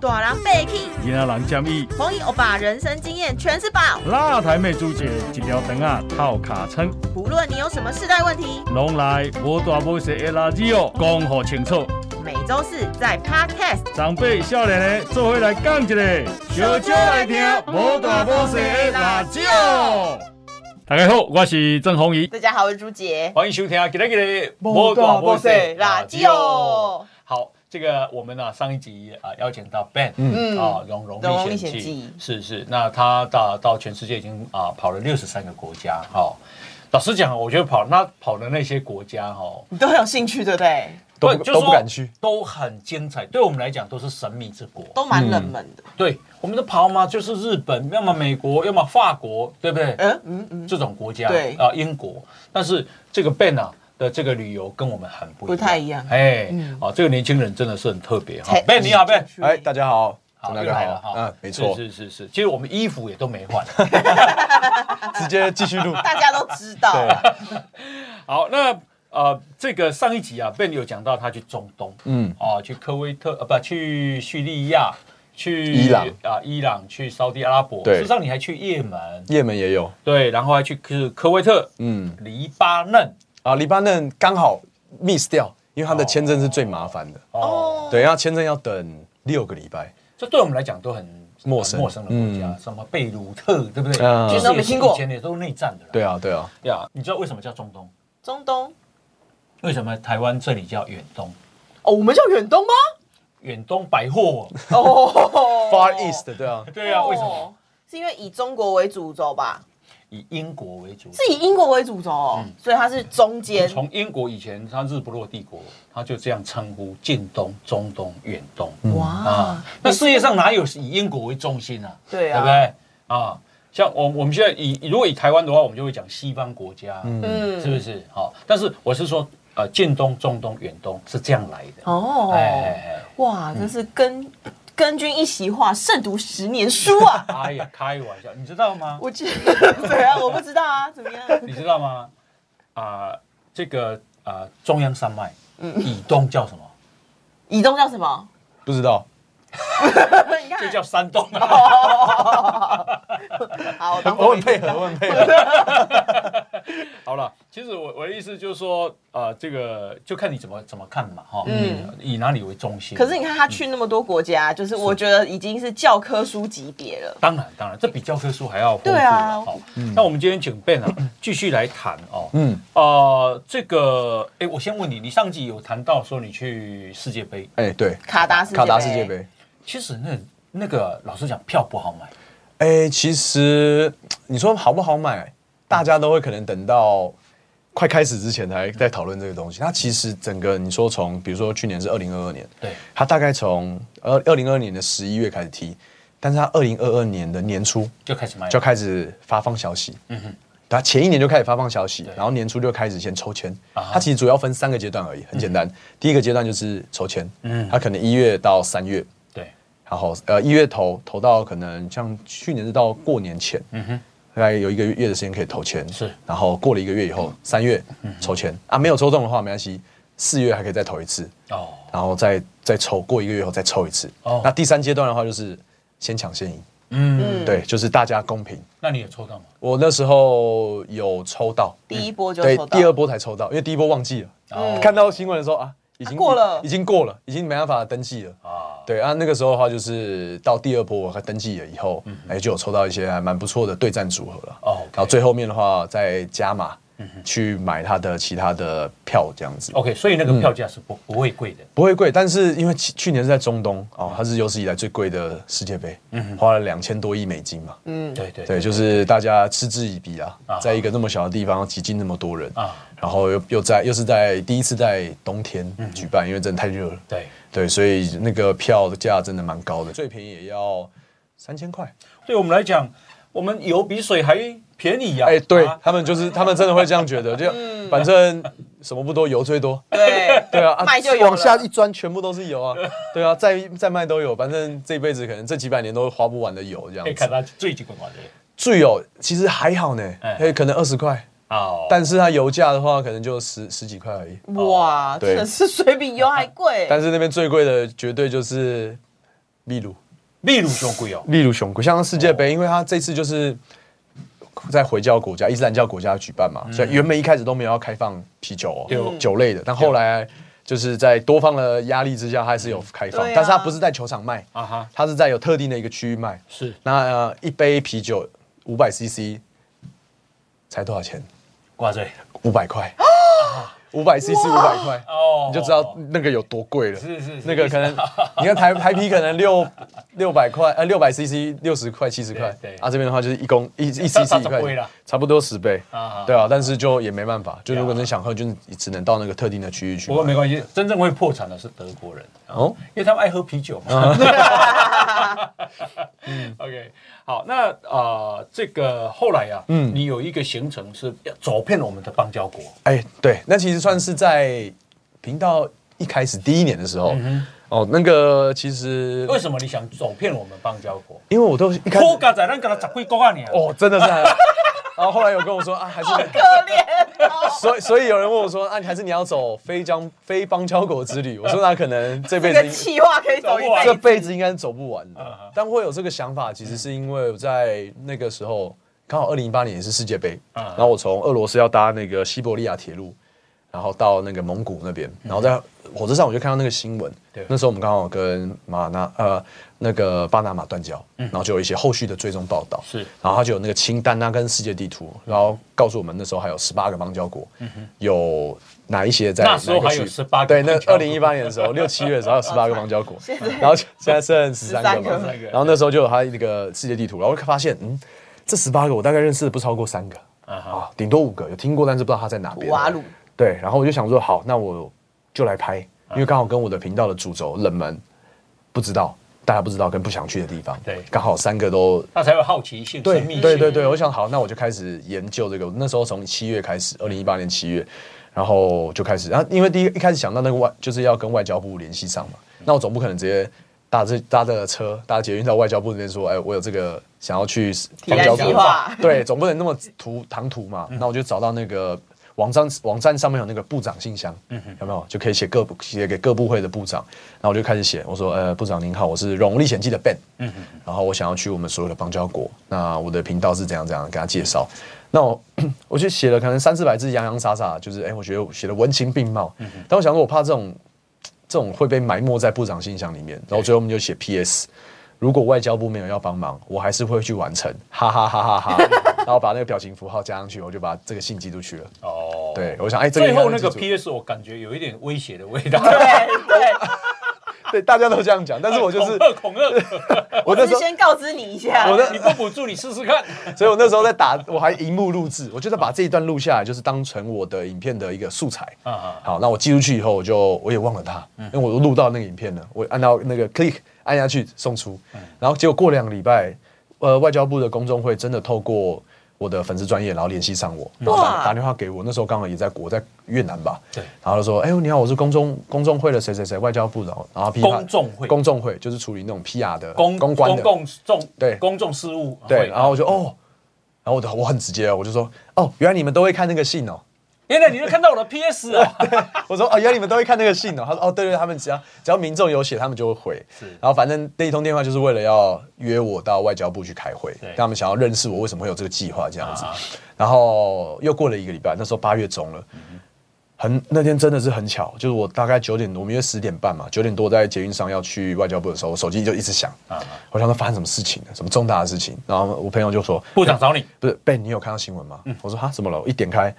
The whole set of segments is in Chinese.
大人被气，囡仔人建议，红衣欧巴人生经验全是宝。辣台妹朱姐一条肠啊套卡称，不论你有什么世代问题，拢来无大无小的垃圾哦，讲好清楚。每周四在 Podcast。长辈少年的做回来讲一个，小少来听无大无小的垃圾哦。大家好，我是郑红怡，大家好，我是朱杰。欢迎收听今天的无大无小垃圾哦。好，这个我们呢上一集啊邀请到 Ben，嗯啊，荣荣历险记是是，那他到到全世界已经啊跑了六十三个国家，哈。老实讲，我觉得跑那跑的那些国家，哈，你都很有兴趣，对不对？都都不敢去，都很精彩。对我们来讲，都是神秘之国，都蛮冷门的。对，我们的跑嘛，就是日本，要么美国，要么法国，对不对？嗯嗯嗯，这种国家，对啊，英国。但是这个 Ben 啊的这个旅游跟我们很不不太一样。哎，啊，这个年轻人真的是很特别哈。Ben 你好，Ben，哎，大家好，好，大家好，嗯，没错，是是是。其实我们衣服也都没换，直接继续录，大家都知道。好，那。呃，这个上一集啊，Ben 有讲到他去中东，嗯，啊，去科威特，呃，不，去叙利亚，去伊朗。啊，伊朗，去沙地阿拉伯，对，事实上你还去也门，也门也有，对，然后还去科科威特，嗯，黎巴嫩，啊，黎巴嫩刚好 miss 掉，因为他的签证是最麻烦的，哦，对，然后签证要等六个礼拜，这对我们来讲都很陌生，陌生的国家，什么贝鲁特，对不对？其实没听过，以前也都是内战的，对啊，对啊，呀，你知道为什么叫中东？中东。为什么台湾这里叫远东？哦，我们叫远东吗？远东百货哦，Far East，对啊，对啊，为什么？是因为以中国为主轴吧？以英国为主，是以英国为主轴，所以它是中间。从英国以前，它日不落帝国，它就这样称呼近东、中东、远东。哇啊！那世界上哪有以英国为中心啊？对啊，对不对啊？像我我们现在以如果以台湾的话，我们就会讲西方国家，嗯，是不是？好，但是我是说。呃，近东、中东、远东是这样来的哦。哎，哇，这是根根君一席话，胜读十年书啊！哎呀，开玩笑，你知道吗？我知 对啊，我不知道啊，怎么样？你知道吗？啊，这个啊，中央山脉，以东叫什么？以东叫什么？不知道。这叫山东。好，我很配合，我很配合。好了，其实我我的意思就是说，呃，这个就看你怎么怎么看嘛，哈，嗯，以哪里为中心。可是你看他去那么多国家，就是我觉得已经是教科书级别了。当然，当然，这比教科书还要丰富。对啊，好，那我们今天请 Ben 啊，继续来谈哦，嗯，呃，这个，哎，我先问你，你上集有谈到说你去世界杯，哎，对，卡达世卡达世界杯。其实那那个老实讲，票不好买。哎，其实你说好不好买，大家都会可能等到快开始之前才在讨论这个东西。它其实整个你说从，比如说去年是二零二二年，对，它大概从二二零二二年的十一月开始踢，但是它二零二二年的年初就开始卖，就开始发放消息。嗯哼，它前一年就开始发放消息，然后年初就开始先抽签。它其实主要分三个阶段而已，很简单。第一个阶段就是抽签，嗯，它可能一月到三月。然后呃一月投投到可能像去年是到过年前，嗯哼，大概有一个月的时间可以投钱，是。然后过了一个月以后，三月抽签。啊，没有抽中的话没关系，四月还可以再投一次。哦，然后再再抽过一个月以后再抽一次。哦。那第三阶段的话就是先抢先赢，嗯，对，就是大家公平。那你有抽到吗？我那时候有抽到，第一波就对，第二波才抽到，因为第一波忘记了，看到新闻的时候啊。已经过了，已经过了，已经没办法登记了啊！对啊，那个时候的话，就是到第二波我登记了以后，哎，就有抽到一些还蛮不错的对战组合了哦。然后最后面的话再加码。去买他的其他的票这样子，OK，所以那个票价是不不会贵的，不会贵。但是因为去去年是在中东哦，它是有史以来最贵的世界杯，嗯，花了两千多亿美金嘛，嗯，对对对，就是大家嗤之以鼻啊，在一个那么小的地方挤进那么多人啊，然后又又在又是在第一次在冬天举办，因为真的太热了，对。对，所以那个票的价真的蛮高的，最便宜也要三千块。对我们来讲，我们油比水还。便宜呀！哎，对他们就是 他们真的会这样觉得，就反正什么不多，油最多。对 对啊，卖就往下一钻，全部都是油啊。对啊，再再卖都有，反正这辈子可能这几百年都花不完的油这样子。看它最几块钱？最有其实还好呢，哎，可能二十块哦，但是它油价的话，可能就十十几块而已。哇，真的是水比油还贵。但是那边最贵的绝对就是。秘鲁，秘鲁熊贵哦，秘鲁熊贵，像世界杯，因为它这次就是在回教国家、伊斯兰教国家举办嘛，所以原本一开始都没有要开放啤酒哦，酒类的，但后来就是在多方的压力之下，还是有开放，但是它不是在球场卖啊哈，它是在有特定的一个区域卖，是那一杯啤酒五百 CC 才多少钱？挂嘴五百块。五百 CC 五百块，哦，你就知道那个有多贵了。是是，那个可能，你看台台啤可能六六百块，呃，六百 CC 六十块七十块，对。啊，这边的话就是一公一一 CC 一块，差不多十倍。啊，对啊，但是就也没办法，就如果你想喝，就只能到那个特定的区域去。不过没关系，真正会破产的是德国人哦，因为他们爱喝啤酒嘛。嗯，OK。好，那啊，这个后来呀，嗯，你有一个行程是要走遍我们的邦交国。哎，对，那其实算是在频道一开始第一年的时候，哦，那个其实为什么你想走遍我们邦交国？因为我都一开始，我刚才那个十几个年哦，真的是。然后后来有跟我说啊，还是可怜。所以所以有人问我说啊，还是你要走非江非邦交国之旅？我说 那可能这辈子计划可以走一辈子，这辈子应该是走不完的。但会有这个想法，其实是因为我在那个时候刚好二零一八年也是世界杯，然后我从俄罗斯要搭那个西伯利亚铁路。然后到那个蒙古那边，然后在火车上我就看到那个新闻。对，那时候我们刚好跟马纳呃那个巴拿马断交，然后就有一些后续的追踪报道。是，然后他就有那个清单啊跟世界地图，然后告诉我们那时候还有十八个邦交国，有哪一些在那时候还有十八个。对，那二零一八年的时候，六七 月的时候有十八个邦交国，然后现在剩十三个。然后那时候就有他那个世界地图，然后发现嗯，这十八个我大概认识的不超过三个啊，顶多五个有听过，但是不知道他在哪边。瓦鲁。对，然后我就想说，好，那我就来拍，因为刚好跟我的频道的主轴冷门，不知道大家不知道跟不想去的地方，对，刚好三个都，那才有好奇心，对，对对对，我想好，那我就开始研究这个。那时候从七月开始，二零一八年七月，然后就开始，然后因为第一一开始想到那个外就是要跟外交部联系上嘛，那我总不可能直接搭这搭着车搭捷运到外交部那边说，哎，我有这个想要去外交部，对，总不能那么途唐突嘛，那我就找到那个。网站网站上面有那个部长信箱，有没有？就可以写各部写给各部会的部长，然后我就开始写，我说呃部长您好，我是《荣历险记》的 Ben，嗯然后我想要去我们所有的邦交国，那我的频道是怎样怎样给他介绍，那我 我就写了可能三四百字洋洋洒洒，就是哎我觉得写的文情并茂，但我想说我怕这种这种会被埋没在部长信箱里面，然后最后我们就写 PS。如果外交部没有要帮忙，我还是会去完成，哈哈哈哈哈！然后把那个表情符号加上去，我就把这个信寄出去了。哦，对，我想，哎，最后那个 PS 我感觉有一点威胁的味道。对对 对，大家都这样讲，但是我就是恐吓，我那时候先告知你一下，我的你不补助你试试看。所以我那时候在打，我还荧幕录制，我就在把这一段录下来，就是当成我的影片的一个素材。啊啊，好，那我寄出去以后，我就我也忘了它，因为我都录到那个影片了，我按照那个 click。按下去送出，然后结果过两个礼拜，呃，外交部的公众会真的透过我的粉丝专业，然后联系上我，然后打打电话给我。那时候刚好也在国在越南吧，对，然后就说：“哎呦，你好，我是公众公众会的谁谁谁，外交部的。”然后公众会。公众会就是处理那种 PR 的公公关的。公众对。公众事务对，然后我就哦，然后我我很直接，我就说：“哦，原来你们都会看那个信哦。”原来你就看到我的 PS 啊！我说哦，原来你们都会看那个信哦。他说哦，对对，他们只要只要民众有写，他们就会回。是，然后反正那一通电话就是为了要约我到外交部去开会，他们想要认识我，为什么会有这个计划这样子。然后又过了一个礼拜，那时候八月中了，很那天真的是很巧，就是我大概九点多，我们约十点半嘛，九点多在捷运上要去外交部的时候，手机就一直响啊。我想说发生什么事情了，什么重大的事情？然后我朋友就说部长找你，不是 Ben，你有看到新闻吗？我说哈，怎么了？我一点开。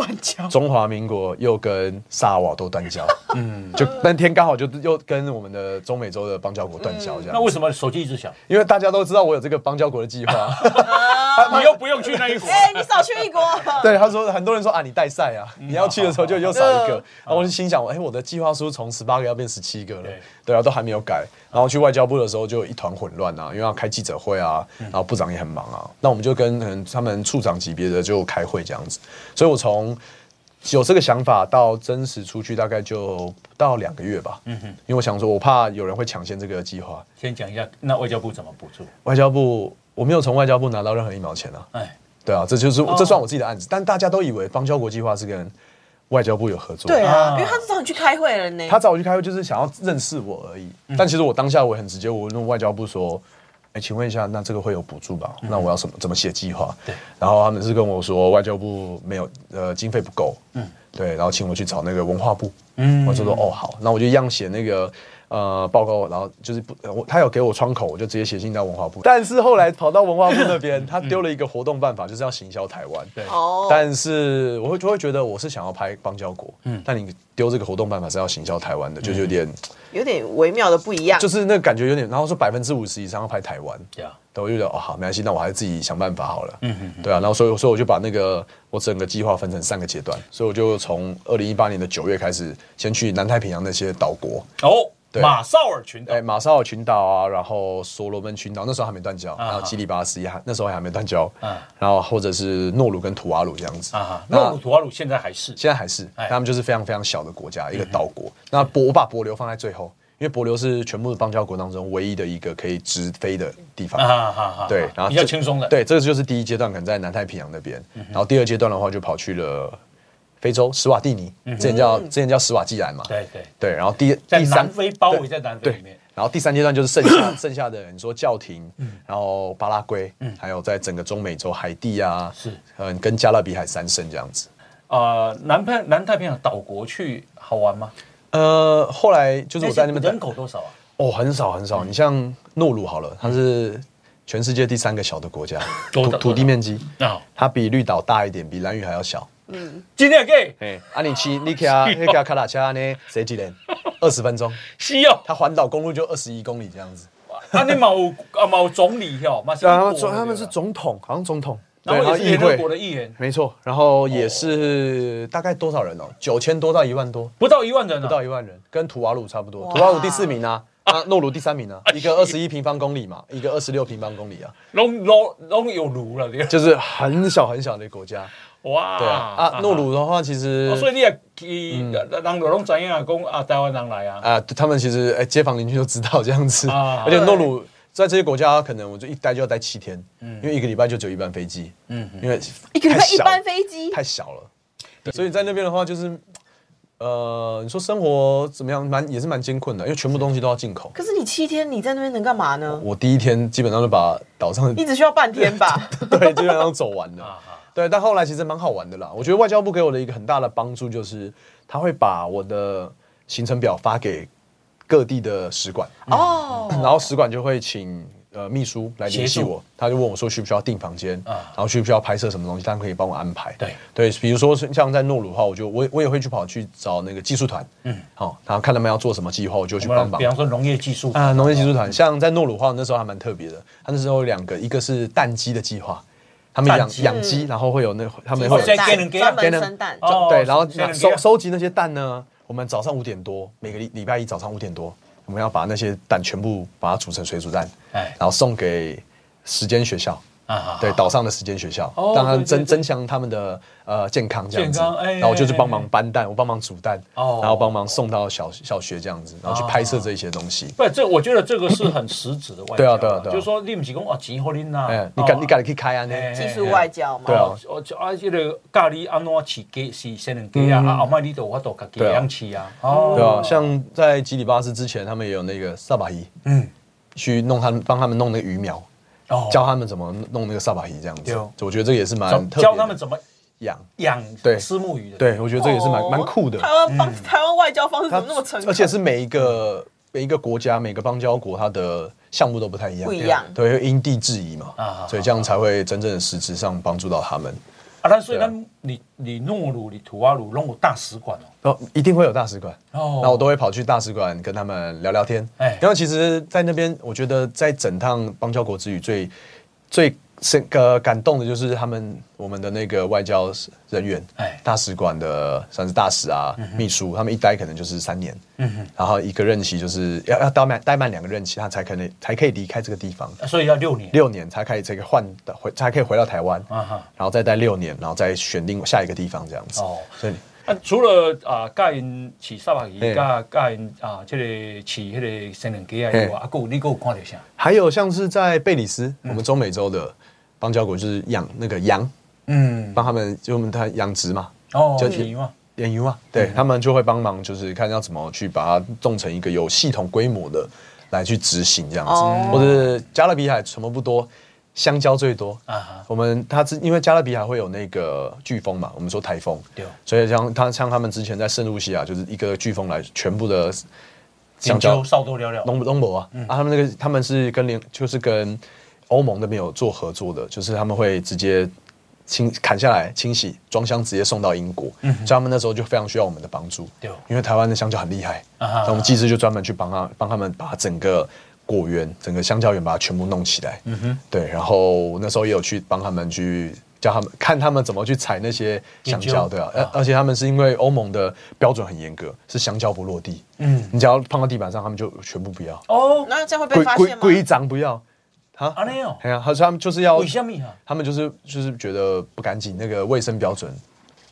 断交，中华民国又跟萨尔瓦多断交，嗯，就那天刚好就又跟我们的中美洲的邦交国断交，这样。那为什么手机一直响？因为大家都知道我有这个邦交国的计划，你又不用去那一国，哎，你少去一国。对，他说很多人说啊，你带赛啊，你要去的时候就 又少一个。然后我就心想，哎，我的计划书从十八个要变十七个了，对啊，都还没有改。然后去外交部的时候就一团混乱啊，因为要开记者会啊，然后部长也很忙啊。那我们就跟他们处长级别的就开会这样子，所以我从有这个想法到真实出去大概就不到两个月吧。嗯哼，因为我想说，我怕有人会抢先这个计划。先讲一下，那外交部怎么补助？外交部我没有从外交部拿到任何一毛钱啊。哎，对啊，这就是这算我自己的案子。但大家都以为邦交国计划是跟外交部有合作。对啊，因为他是找你去开会了呢。他找我去开会，就是想要认识我而已。但其实我当下我很直接，我问外交部说：“哎，请问一下，那这个会有补助吧？那我要什么怎么写计划？”对。然后他们是跟我说，外交部没有呃经费不够。嗯。对，然后请我去找那个文化部。嗯。我就说：“哦，好。”那我就一样写那个。呃，报告，然后就是不，我他有给我窗口，我就直接写信到文化部。但是后来跑到文化部那边，他丢了一个活动办法，就是要行销台湾。对，哦。但是我会就会觉得我是想要拍邦交国，嗯，但你丢这个活动办法是要行销台湾的，就是有点有点微妙的不一样。就是那个感觉有点，然后说百分之五十以上要拍台湾，对啊，我就觉得哦好，没关系，那我还是自己想办法好了。嗯嗯。对啊，然后所以所以我就把那个我整个计划分成三个阶段，所以我就从二零一八年的九月开始，先去南太平洋那些岛国。哦。马绍尔群岛，哎，马绍尔群岛啊，然后所罗门群岛，那时候还没断交，然后基里巴斯也还那时候还没断交，嗯，然后或者是诺鲁跟图瓦鲁这样子，啊，诺鲁、图瓦鲁现在还是，现在还是，他们就是非常非常小的国家，一个岛国。那博我把博流放在最后，因为博流是全部的邦交国当中唯一的一个可以直飞的地方，啊对，然后比较轻松的，对，这个就是第一阶段，可能在南太平洋那边，然后第二阶段的话就跑去了。非洲史瓦蒂尼，之前叫之前叫史瓦济兰嘛，对对对，然后第第三南非包围在南非里面，然后第三阶段就是剩下 剩下的，你说教廷，然后巴拉圭，还有在整个中美洲海地啊，是嗯跟加勒比海三圣这样子。呃，南太南太平洋岛国去好玩吗？呃，后来就是我在那边人口多少啊？哦，很少很少。你像诺鲁好了，它是全世界第三个小的国家，土土地面积啊，它比绿岛大一点，比蓝屿还要小。嗯，今天给哎，啊你骑你骑啊，那个卡拉车呢？谁几年？二十分钟。是哦，他环岛公路就二十一公里这样子。啊，你冇啊冇总理哟，然后他们是总统，好像总统，然后议会国的议员，没错。然后也是大概多少人哦？九千多到一万多，不到一万人，不到一万人，跟图瓦鲁差不多。图瓦鲁第四名啊，啊诺鲁第三名啊，一个二十一平方公里嘛，一个二十六平方公里啊，拢拢拢有炉了，就是很小很小的国家。哇，对啊，啊，诺鲁的话其实，所以你也去，人都拢知影啊，讲啊，台湾人来啊，啊，他们其实哎，街坊邻居都知道这样子，而且诺鲁在这些国家，可能我就一待就要待七天，嗯，因为一个礼拜就只有一班飞机，嗯，因为一个礼拜一班飞机太小了，所以在那边的话，就是呃，你说生活怎么样，蛮也是蛮艰困的，因为全部东西都要进口。可是你七天你在那边能干嘛呢？我第一天基本上就把岛上一直需要半天吧，对，基本上走完了。对，但后来其实蛮好玩的啦。我觉得外交部给我的一个很大的帮助就是，他会把我的行程表发给各地的使馆哦，然后使馆就会请呃秘书来联系我，他就问我说需不需要订房间啊，然后需不需要拍摄什么东西，他可以帮我安排。对对，比如说像在诺鲁的话，我就我我也会去跑去找那个技术团，嗯，好，然后看他们要做什么计划，我就去帮忙。比方说农业技术啊，农业技术团，像在诺鲁的话，那时候还蛮特别的，他那时候有两个，一个是蛋鸡的计划。他们养养鸡，然后会有那他们会专门生蛋，对，然后收收集那些蛋呢。我们早上五点多，每个礼礼拜一早上五点多，我们要把那些蛋全部把它煮成水煮蛋，哎，然后送给时间学校。啊，对，岛上的时间学校，让他增增强他们的呃健康这样子，然后我就是帮忙搬蛋，我帮忙煮蛋，然后帮忙送到小小学这样子，然后去拍摄这一些东西。不，这我觉得这个是很实质的外交。对啊，对啊，对啊。就是说，你不是讲哦，钱好拎呐，你赶你赶紧去开啊，那技术外交嘛。对啊，我就啊，这个咖喱安怎起给是先能给啊，啊，后麦你都我都给给样起啊。哦，对啊，像在吉里巴斯之前，他们也有那个萨巴伊，嗯，去弄他们帮他们弄那个鱼苗。教他们怎么弄那个萨巴鱼这样子，我觉得这个也是蛮特别。教他们怎么养养对。丝木鱼的，对我觉得这也是蛮蛮酷的。台湾台湾外交方式怎么那么成功？而且是每一个每一个国家每个邦交国它的项目都不太一样，不一样，对，因地制宜嘛，所以这样才会真正的实质上帮助到他们。啊，那所以那你你诺鲁、你土瓦鲁弄大使馆哦，哦，一定会有大使馆哦，那我都会跑去大使馆跟他们聊聊天。哎，因为其实，在那边，我觉得在整趟邦交国之旅最最。是个感动的，就是他们我们的那个外交人员，哎，大使馆的算是大使啊，秘书，他们一待可能就是三年，嗯哼，然后一个任期就是要要待满待满两个任期，他才可能才可以离开这个地方，所以要六年，六年才可以这个换的回才可以回到台湾，啊哈，然后再待六年，然后再选定下一个地方这样子，哦，所以。除了啊，教因饲沙巴鱼，加教因啊，这个饲迄个生人鸡啊，以外，啊，有你有看到啥？还有像是在贝里斯，我们中美洲的邦交国，就是养那个羊，嗯，帮他们就我们他养殖嘛，哦，就提嘛，演鱼嘛，对他们就会帮忙，就是看要怎么去把它种成一个有系统规模的来去执行这样子，或者是加勒比海什么不多。香蕉最多。啊！我们它之因为加勒比海会有那个飓风嘛，我们说台风，对，所以像他像他们之前在圣露西亚就是一个飓风来，全部的香蕉少多了了，农农博啊。啊，他们那个他们是跟联就是跟欧盟那边有做合作的，就是他们会直接清砍下来清洗装箱，直接送到英国，所以他们那时候就非常需要我们的帮助，对，因为台湾的香蕉很厉害，那我们技师就专门去帮他帮他们把整个。果园整个香蕉园把它全部弄起来，嗯哼，对，然后那时候也有去帮他们去教他们看他们怎么去采那些香蕉，对啊，而而且他们是因为欧盟的标准很严格，是香蕉不落地，嗯，你只要碰到地板上，他们就全部不要。哦，那这样会被发现吗？规章不要，啊，阿内哦，哎呀，他说他们就是要为什么啊？他们就是就是觉得不干净，那个卫生标准，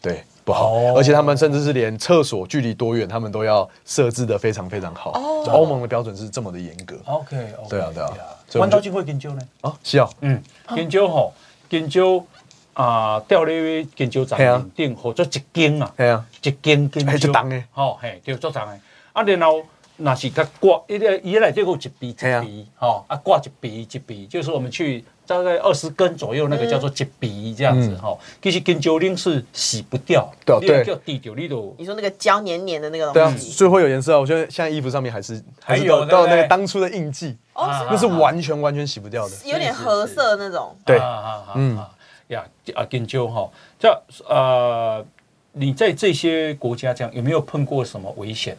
对。不好，而且他们甚至是连厕所距离多远，他们都要设置的非常非常好。哦，欧盟的标准是这么的严格。OK，对啊，对啊。弯刀就会研究呢？哦，是啊，嗯，研究吼，研究啊，掉咧研究站顶或者一根啊，系啊，一根研究，重的，吼，嘿，叫做长的。啊，然后那是它挂，一个一来这个一笔一笔，吼，啊，挂一笔一笔，就是我们去。大概二十根左右，那个叫做结鼻这样子哈。其实根胶令是洗不掉，对对，叫滴掉你都。你说那个胶黏黏的那个东西，最后有颜色啊！我觉得现在衣服上面还是还有到那个当初的印记，哦，那是完全完全洗不掉的，有点褐色那种。对，嗯呀啊根胶哈，这呃，你在这些国家这样有没有碰过什么危险？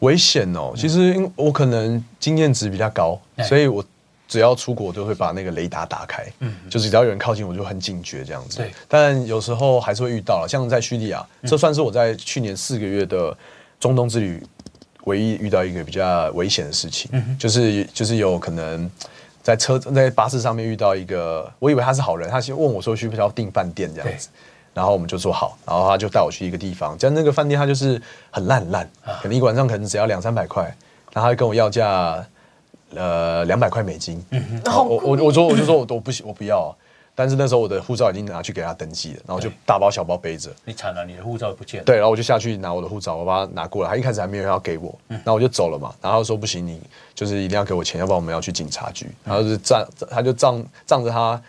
危险哦，其实因我可能经验值比较高，所以我。只要出国，都会把那个雷达打开，嗯，就是只要有人靠近，我就很警觉这样子。对，但有时候还是会遇到了，像在叙利亚，这算是我在去年四个月的中东之旅唯一遇到一个比较危险的事情，就是就是有可能在车在巴士上面遇到一个，我以为他是好人，他先问我说需不需要订饭店这样子，然后我们就说好，然后他就带我去一个地方，在那个饭店他就是很烂很烂，可能一晚上可能只要两三百块，然后他就跟我要价。呃，两百块美金。我我我说我就说我都不行，我不要。但是那时候我的护照已经拿去给他登记了，然后就大包小包背着。你惨了，你的护照不见了。对，然后我就下去拿我的护照，我把它拿过来。他一开始还没有要给我，然后我就走了嘛。然后说不行，你就是一定要给我钱，要不然我们要去警察局。然后就仗，他就仗仗着他。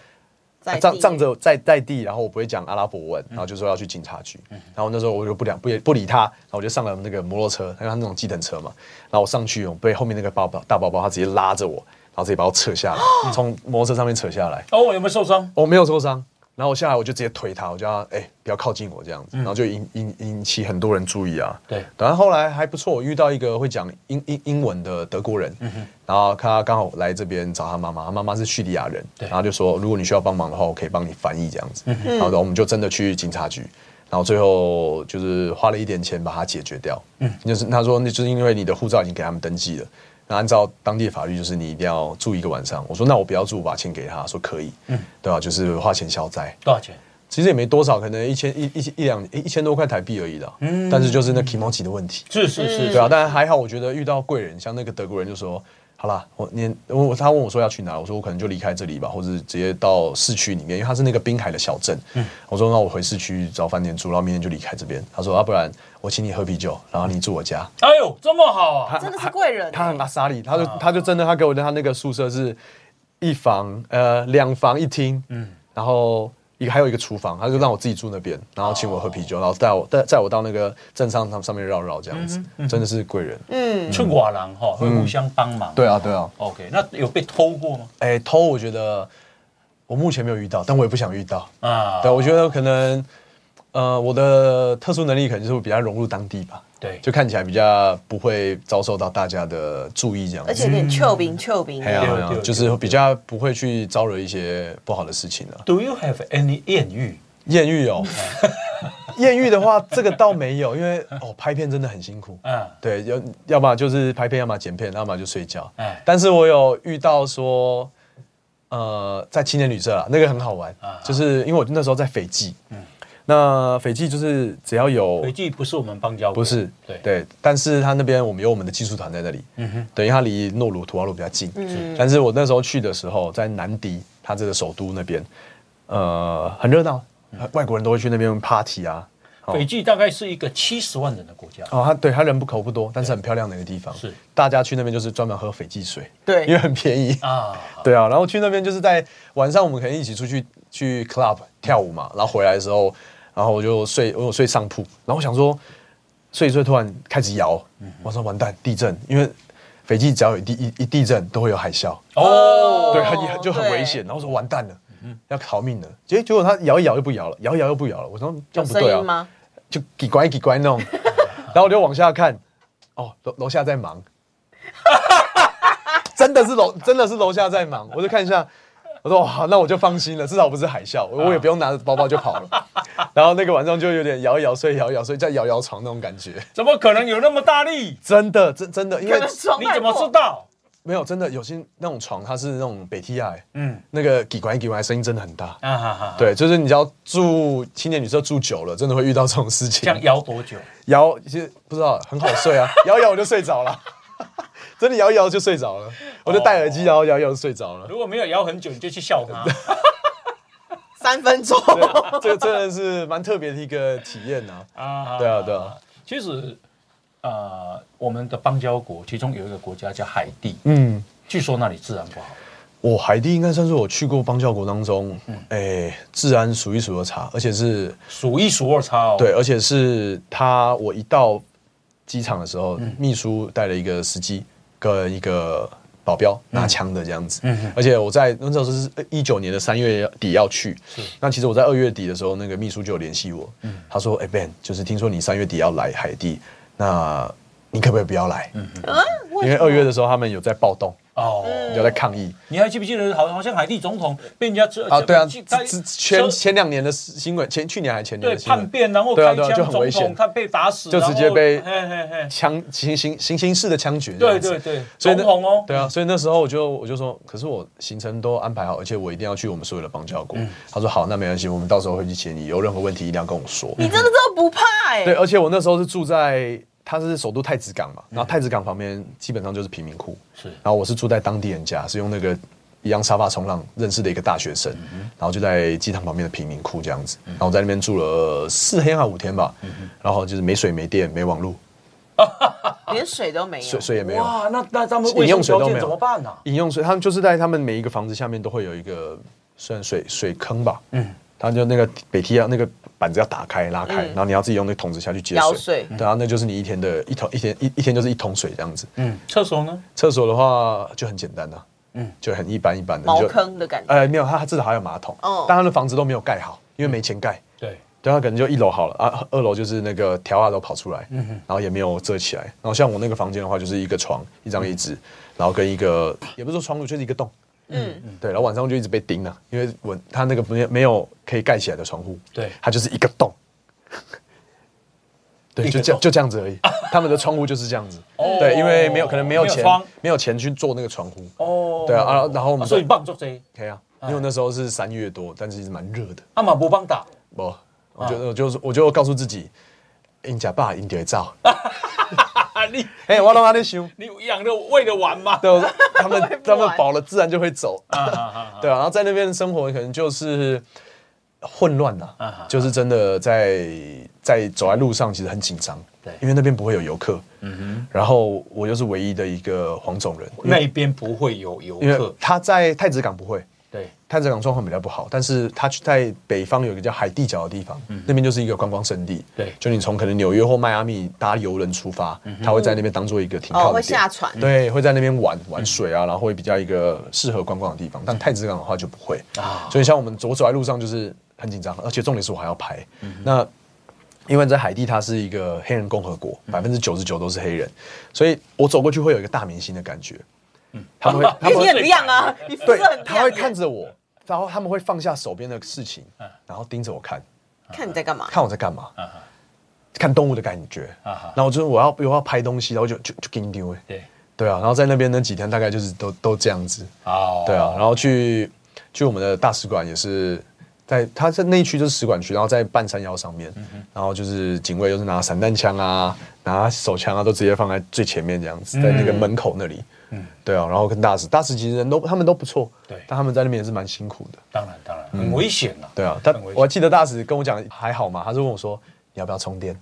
仗仗着在在地，然后我不会讲阿拉伯文，然后就说要去警察局。然后那时候我就不讲不不理他，然后我就上了那个摩托车，因为他那种计程车嘛。然后我上去，我被后面那个包包大包包，他直接拉着我，然后直接把我扯下来，从摩托车上面扯下来。哦，有没有受伤？我没有受伤。然后我下来我就直接推他，我叫他哎不要靠近我这样子，然后就引引引起很多人注意啊。对，然后后来还不错，我遇到一个会讲英英英文的德国人，然后他刚好来这边找他妈妈，他妈妈是叙利亚人，然后就说如果你需要帮忙的话，我可以帮你翻译这样子。然后，我们就真的去警察局，然后最后就是花了一点钱把它解决掉。嗯，就是他说那就是因为你的护照已经给他们登记了。那按照当地法律，就是你一定要住一个晚上。我说那我不要住，把钱给他，说可以，嗯，对吧？就是花钱消灾。多少钱？其实也没多少，可能一千一一一两一千多块台币而已的。嗯，但是就是那 k i m o j i 的问题。是是是，对啊。但还好，我觉得遇到贵人，像那个德国人就说。好了，我你我他问我说要去哪，我说我可能就离开这里吧，或者直接到市区里面，因为它是那个滨海的小镇。嗯，我说那我回市区找饭店住，然后明天就离开这边。他说啊，不然我请你喝啤酒，然后你住我家。哎呦，这么好啊！真的是贵人。他很阿萨利，他就他就真的他给我的他那个宿舍是一房呃两房一厅，嗯，然后。一个还有一个厨房，他就让我自己住那边，然后请我喝啤酒，然后带我带载我到那个镇上上上面绕绕这样子，真的是贵人。嗯，春寡郎哈会互相帮忙。对啊，对啊。OK，那有被偷过吗？哎，偷我觉得我目前没有遇到，但我也不想遇到啊。对，我觉得可能呃我的特殊能力可能就是比较融入当地吧。对，就看起来比较不会遭受到大家的注意这样，而且有点臭兵臭兵，还有就是比较不会去招惹一些不好的事情了。Do you have any 艳遇？艳遇哦，艳遇的话，这个倒没有，因为哦拍片真的很辛苦。嗯，对，要要么就是拍片，要么剪片，要么就睡觉。哎，但是我有遇到说，呃，在青年旅社啊，那个很好玩，就是因为我那时候在斐济。嗯。那斐济就是只要有斐济不是我们邦交，不是对。对，但是他那边我们有我们的技术团在那里，嗯哼，等于他离诺鲁图瓦鲁比较近，嗯，但是我那时候去的时候在南迪，他这个首都那边，呃，很热闹，外国人都会去那边 party 啊，斐济大概是一个七十万人的国家。哦，他对他人不口不多，但是很漂亮的一个地方。是，大家去那边就是专门喝斐济水，对，因为很便宜。啊。对啊，然后去那边就是在晚上，我们可以一起出去去 club 跳舞嘛，然后回来的时候，然后我就睡，我有睡上铺，然后我想说睡一睡，突然开始摇，我说完蛋，地震，因为斐济只要有地一一地震都会有海啸。哦，对，很就很危险，然后说完蛋了。要逃命了，结结果他摇一摇又不摇了，摇一摇又不摇了。我说这样不对啊，就给乖给乖弄，然后我就往下看，哦，楼楼下在忙，真的是楼真的是楼下在忙，我就看一下，我说哇，那我就放心了，至少不是海啸，我也不用拿着包包就跑了。然后那个晚上就有点摇一摇睡，摇一摇睡，再摇摇床那种感觉。怎么可能有那么大力？真的真真的，因为你怎么知道？没有，真的有些那种床，它是那种北 T I，嗯，那个给关给关声音真的很大，啊哈哈，对，就是你只要住青年旅社住久了，真的会遇到这种事情。这样摇多久？摇其实不知道，很好睡啊，摇摇我就睡着了，真的摇一摇就睡着了，我就戴耳机摇摇摇就睡着了。如果没有摇很久，你就去笑他，三分钟，这真的是蛮特别的一个体验呐。啊，对啊，对啊，其实。呃，我们的邦交国其中有一个国家叫海地，嗯，据说那里治安不好。我海地应该算是我去过邦交国当中，哎，治安数一数二差，而且是数一数二差哦。对，而且是他，我一到机场的时候，秘书带了一个司机跟一个保镖拿枪的这样子，嗯，而且我在那时候是一九年的三月底要去，那其实我在二月底的时候，那个秘书就有联系我，嗯，他说，哎，Ben，就是听说你三月底要来海地。那你可不可以不要来？因为二月的时候他们有在暴动。哦，有在抗议。你还记不记得，好好像海地总统被人家啊，对啊，前前两年的新闻，前去年还前年对叛变，然后开枪，就很危险，他被打死，就直接被枪行行行刑式的枪决。对对对，总统哦，对啊，所以那时候我就我就说，可是我行程都安排好，而且我一定要去我们所有的邦交国。他说好，那没关系，我们到时候会去接你，有任何问题一定要跟我说。你真的这么不怕哎？对，而且我那时候是住在。它是首都太子港嘛，然后太子港旁边基本上就是贫民窟，是。然后我是住在当地人家，是用那个一样沙发冲浪认识的一个大学生，然后就在机场旁边的贫民窟这样子，然后在那边住了四天还五天吧，然后就是没水没电没网络，连水都没有，水水也没有。哇，那那他们饮用水都没有。怎么办呢？饮用水他们就是在他们每一个房子下面都会有一个算水水坑吧，嗯，他就那个北梯啊那个。板子要打开拉开，然后你要自己用那桶子下去接水，对啊，那就是你一天的一桶一天一一天就是一桶水这样子。嗯，厕所呢？厕所的话就很简单呐，嗯，就很一般一般的。茅坑的感觉？哎，没有，他至少还有马桶。哦，但他的房子都没有盖好，因为没钱盖。对，对他可能就一楼好了啊，二楼就是那个条啊都跑出来，嗯哼，然后也没有遮起来。然后像我那个房间的话，就是一个床，一张椅子，然后跟一个也不是说窗户，就是一个洞。嗯嗯，对，然后晚上就一直被叮了，因为我他那个没没有可以盖起来的窗户，对，它就是一个洞，对，就这样就这样子而已。他们的窗户就是这样子，对，因为没有可能没有钱，没有钱去做那个窗户。哦，对啊，然后我们所以帮做这，可以啊，因为那时候是三月多，但是蛮热的。阿玛不帮打，不，我就我就是我就告诉自己，应假爸应得照。你哎，我让他在想，你养着喂着玩嘛？对，他们 他们饱了，自然就会走。对啊，然后在那边生活可能就是混乱呐，就是真的在在走在路上，其实很紧张。对，因为那边不会有游客。嗯哼。然后我又是唯一的一个黄种人，那边不会有游客。他在太子港不会。对，太子港状况比较不好，但是它在北方有一个叫海地角的地方，那边就是一个观光胜地。对，就你从可能纽约或迈阿密搭游轮出发，他会在那边当做一个停靠点，会下船。对，会在那边玩玩水啊，然后会比较一个适合观光的地方。但太子港的话就不会啊，所以像我们走走在路上就是很紧张，而且重点是我还要拍。那因为在海地，它是一个黑人共和国，百分之九十九都是黑人，所以我走过去会有一个大明星的感觉。他们会，你很亮啊，你对，他会看着我，然后他们会放下手边的事情，然后盯着我看，看你在干嘛，看我在干嘛，看动物的感觉，然后就是我要我要拍东西，然后就就就给你丢，对。对啊，然后在那边那几天大概就是都都这样子，哦，对啊，然后去去我们的大使馆也是在，他在那一区就是使馆区，然后在半山腰上面，然后就是警卫又是拿散弹枪啊，拿手枪啊，都直接放在最前面这样子，在那个门口那里。嗯，对啊，然后跟大使，大使其实人都他们都不错，对，但他们在那边也是蛮辛苦的。当然，当然，很危险呐。对啊，但我还记得大使跟我讲还好嘛，他就问我说：“你要不要充电？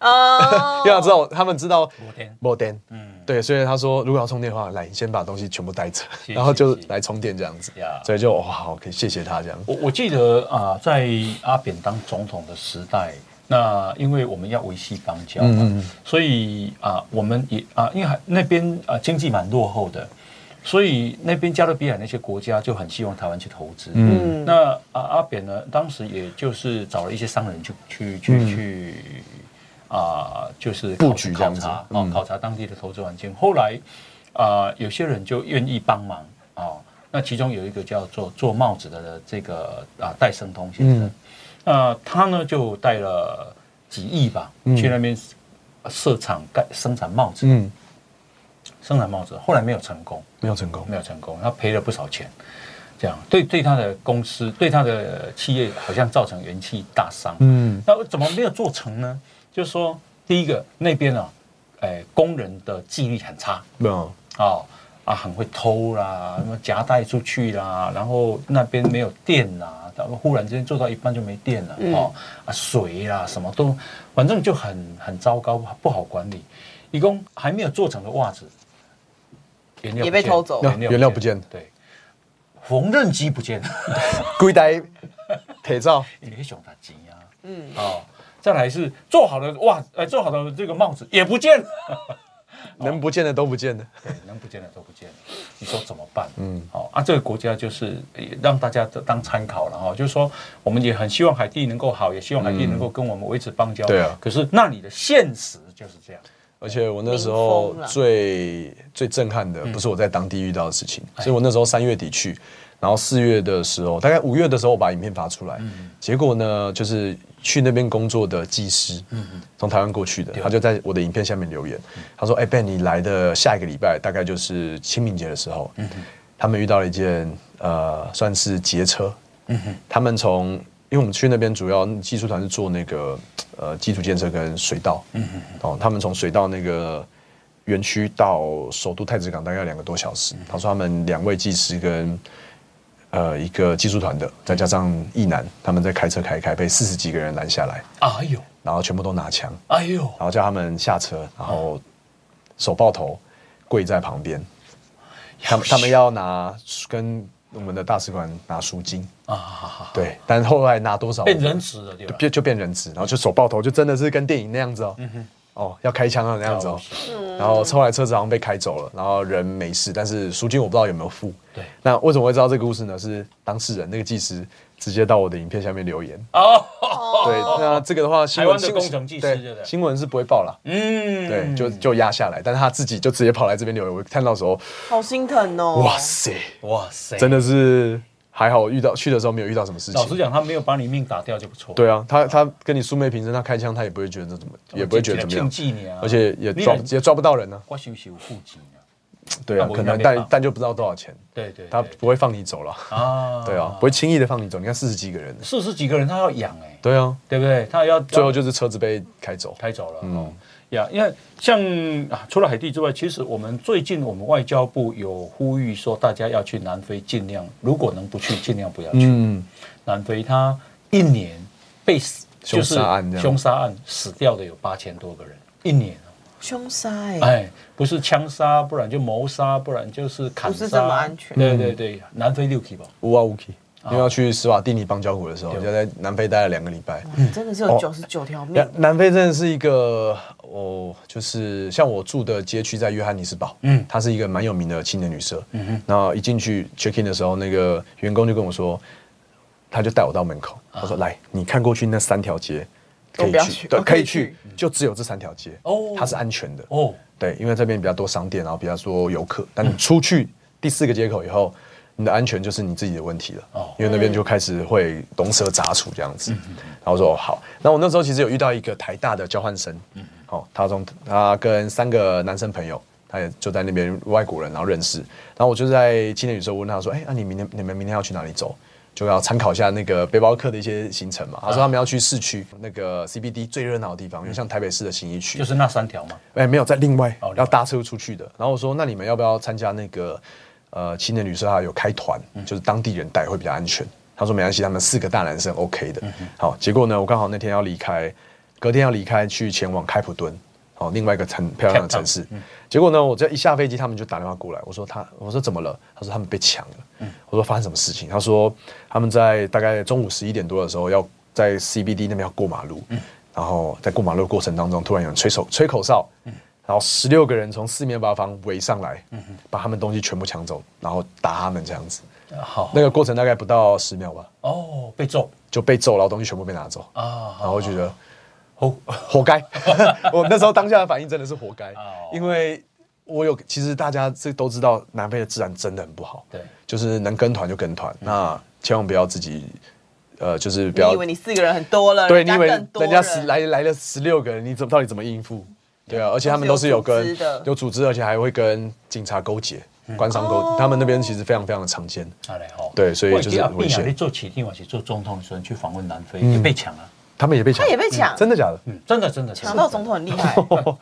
哦，因为知道他们知道摩电，摩电，嗯，对，所以他说如果要充电的话，来，你先把东西全部带着，然后就来充电这样子。所以就哇，好，可以谢谢他这样。我我记得啊，在阿扁当总统的时代，那因为我们要维系邦交嘛，所以啊，我们也啊，因为那边啊经济蛮落后的，所以那边加勒比海那些国家就很希望台湾去投资。嗯，那啊阿扁呢，当时也就是找了一些商人去去去去。啊，就是布局考察啊，考察当地的投资环境。后来啊，有些人就愿意帮忙啊。那其中有一个叫做做帽子的这个啊，戴胜通先生，那他呢就带了几亿吧，去那边设厂盖生产帽子，嗯，生产帽子，后来没有成功，没有成功，没有成功，他赔了不少钱。这样对对他的公司，对他的企业好像造成元气大伤。嗯，那怎么没有做成呢？就是说，第一个那边啊，哎，工人的纪律很差，没有啊啊，很会偷啦，什么夹带出去啦，然后那边没有电啦，然后忽然之间做到一半就没电了，哦啊，水啦，什么都，反正就很很糟糕，不好管理。一共还没有做成的袜子，原料也被偷走，原料不见，对，缝纫机不见，龟袋铁罩，你可以熊他急啊，嗯，哦。再来是做好的袜，呃，做好的这个帽子也不见了，能不见的都不见了，对，能不见的都不见了，你说怎么办？嗯，好啊，这个国家就是让大家当参考了哈，就是说我们也很希望海地能够好，也希望海地能够跟我们维持邦交，对啊。可是那里的现实就是这样，而且我那时候最最震撼的不是我在当地遇到的事情，所以我那时候三月底去。然后四月的时候，大概五月的时候，我把影片发出来。结果呢，就是去那边工作的技师，从台湾过去的，他就在我的影片下面留言，他说：“哎，Ben，你来的下一个礼拜，大概就是清明节的时候，他们遇到了一件呃，算是劫车。他们从，因为我们去那边主要技术团是做那个呃基础建设跟水道。哦，他们从水道那个园区到首都太子港大概两个多小时。他说他们两位技师跟呃，一个技术团的，再加上义男，他们在开车开开，被四十几个人拦下来。哎呦！然后全部都拿枪。哎呦！然后叫他们下车，然后手抱头，跪在旁边。他们他们要拿跟我们的大使馆拿赎金啊！对，但是后来拿多少变人质了，就就变人质，然后就手抱头，就真的是跟电影那样子哦。嗯哼。哦，要开枪啊那样子哦，然后后来车子好像被开走了，然后人没事，但是赎金我不知道有没有付。对，那为什么会知道这个故事呢？是当事人那个技师直接到我的影片下面留言哦。对，那这个的话，台湾的工程技师新闻是不会报了。嗯，对，就就压下来，但是他自己就直接跑来这边留言，我看到时候好心疼哦。哇塞，哇塞，真的是。还好遇到去的时候没有遇到什么事情。老实讲，他没有把你命打掉就不错。对啊，他他跟你素昧平生，他开枪他也不会觉得怎么，也不会觉得怎么样。而且也抓也抓不到人呢。我休息有户籍对啊，可能但但就不知道多少钱。对对，他不会放你走了啊。对啊，不会轻易的放你走。你看四十几个人，四十几个人他要养哎。对啊，对不对？他要最后就是车子被开走，开走了。嗯。呀，因为像啊，除了海地之外，其实我们最近我们外交部有呼吁说，大家要去南非，尽量如果能不去，尽量不要去。嗯，南非它一年被凶杀案，凶杀案死掉的有八千多个人，一年凶杀哎，不是枪杀，不然就谋杀，不然就是砍杀，不是这么安全。对对对，南非六 K 吧，五啊五 K。因为要去斯瓦蒂尼邦交国的时候，就在南非待了两个礼拜。嗯，真的是有九十九条命。南非真的是一个哦，就是像我住的街区在约翰尼斯堡，嗯，它是一个蛮有名的青年旅社。嗯哼，然后一进去 check in 的时候，那个员工就跟我说，他就带我到门口，他说：“来，你看过去那三条街，可以去，对，可以去，就只有这三条街哦，它是安全的哦，对，因为这边比较多商店，然后比较多游客，但你出去第四个街口以后。”你的安全就是你自己的问题了，哦，因为那边就开始会龙蛇杂处这样子，然后说好，那我那时候其实有遇到一个台大的交换生，嗯，好，他从他跟三个男生朋友，他也就在那边外国人，然后认识，然后我就在青年旅社问他说，哎，那你明天你们明天要去哪里走？就要参考一下那个背包客的一些行程嘛。他说他们要去市区那个 CBD 最热闹的地方，因为像台北市的新一区，就是那三条嘛，哎，没有在另外。要搭车出去的。然后我说那你们要不要参加那个？呃，青年旅社他有开团，就是当地人带会比较安全。他说没关系，他们四个大男生 OK 的。好，结果呢，我刚好那天要离开隔天要离开去前往开普敦，好，另外一个很漂亮的城市。结果呢，我这一下飞机，他们就打电话过来，我说他，我说怎么了？他说他们被抢了。我说发生什么事情？他说他们在大概中午十一点多的时候，要在 CBD 那边要过马路，然后在过马路的过程当中，突然有人吹手吹口哨，然后十六个人从四面八方围上来，把他们东西全部抢走，然后打他们这样子。好，那个过程大概不到十秒吧。哦，被揍就被揍，然后东西全部被拿走啊，然后觉得。活 活该！我那时候当下的反应真的是活该，因为我有其实大家这都知道，南非的治安真的很不好。对，就是能跟团就跟团，那千万不要自己，呃，就是不要以为你四个人很多了，对，你以为人家十来来了十六个人，你怎么到底怎么应付？对啊，而且他们都是有跟有组织，而且还会跟警察勾结、官商勾，他们那边其实非常非常的常见。对，所以就是危险。你做起定，或者做总统的时候去访问南非，也被抢了。他们也被抢，他也被抢，真的假的？嗯，真的真的抢到总统很厉害。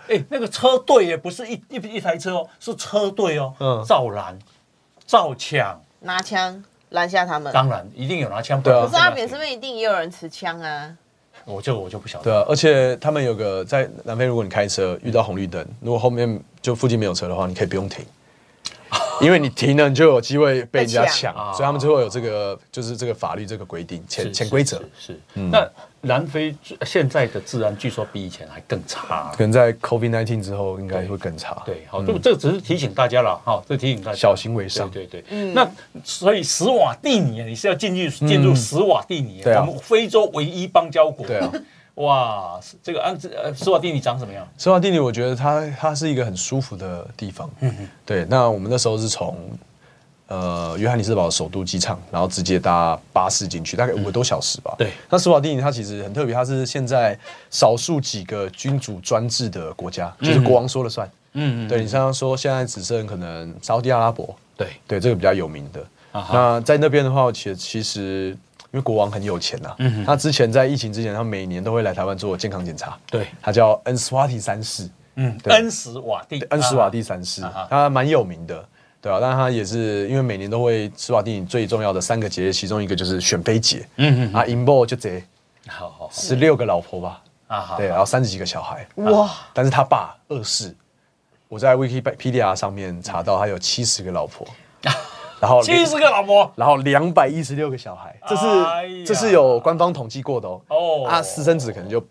哎，那个车队也不是一一一台车哦，是车队哦，嗯，照拦、照抢、拿枪拦下他们。当然一定有拿枪，对啊。可是阿扁身边一定也有人持枪啊。我就我就不晓得。对啊，而且他们有个在南非，如果你开车遇到红绿灯，如果后面就附近没有车的话，你可以不用停。因为你停了，你就有机会被人家抢，所以他们最后有这个，就是这个法律这个规定，潜潜规则是。那南非现在的治安据说比以前还更差，可能在 COVID nineteen 之后应该会更差。对，好，这这只是提醒大家了，哈，这提醒大家小心为上。对对对，那所以史瓦蒂尼，你是要进去进入史瓦蒂尼，我们非洲唯一邦交国。对啊。哇，这个安呃，斯瓦蒂尼长什么样？斯瓦蒂尼，我觉得它它是一个很舒服的地方。嗯嗯，对。那我们那时候是从呃约翰尼斯堡首都机场，然后直接搭巴士进去，大概五个多小时吧。对。那斯瓦蒂尼它其实很特别，它是现在少数几个君主专制的国家，就是国王说了算。嗯嗯。对你刚刚说，现在只剩可能沙特阿拉伯。对对，这个比较有名的。那在那边的话，其实其实。因为国王很有钱呐，他之前在疫情之前，他每年都会来台湾做健康检查。对，他叫恩斯瓦蒂三世。嗯，恩斯瓦蒂，恩斯瓦蒂三世，他蛮有名的，对啊，但他也是因为每年都会斯瓦蒂最重要的三个节日，其中一个就是选妃节。嗯嗯，啊，英波就这，好好，十六个老婆吧。啊好对，然后三十几个小孩。哇！但是他爸二世，我在 Wikipedia 上面查到他有七十个老婆。然后七十个老婆，然后两百一十六个小孩，这是这是有官方统计过的哦。哦，啊，私生子可能就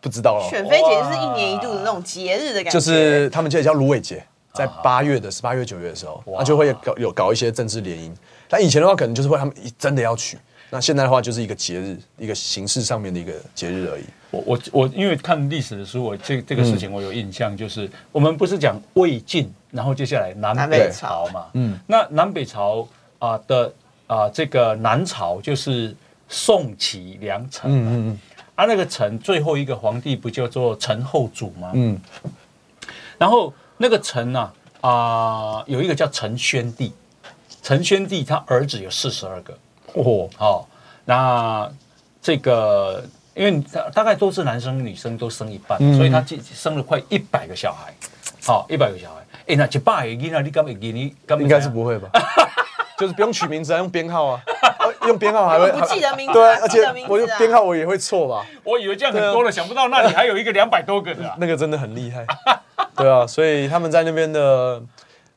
不知道了。选妃节是一年一度的那种节日的感觉，就是他们就叫芦苇节，在八月的十八月九月的时候，他就会搞有搞一些政治联姻。但以前的话，可能就是会他们真的要娶。那现在的话，就是一个节日，一个形式上面的一个节日而已。我我我，因为看历史的书，我这这个事情我有印象，就是我们不是讲魏晋，然后接下来南北朝嘛。嗯。那南北朝啊的啊这个南朝就是宋齐梁陈。嗯嗯嗯。啊，那个陈最后一个皇帝不叫做陈后主吗？嗯。然后那个陈呢啊有一个叫陈宣帝，陈宣帝他儿子有四十二个。哦，好，那这个，因为大大概都是男生女生都生一半，所以他生了快一百个小孩，好，一百个小孩。哎，那一百个囡仔，你敢会给你？应该是不会吧？就是不用取名字啊，用编号啊，用编号还会不记得名字，对，而且我用编号我也会错吧？我以为这样很多了，想不到那里还有一个两百多个的，那个真的很厉害。对啊，所以他们在那边的。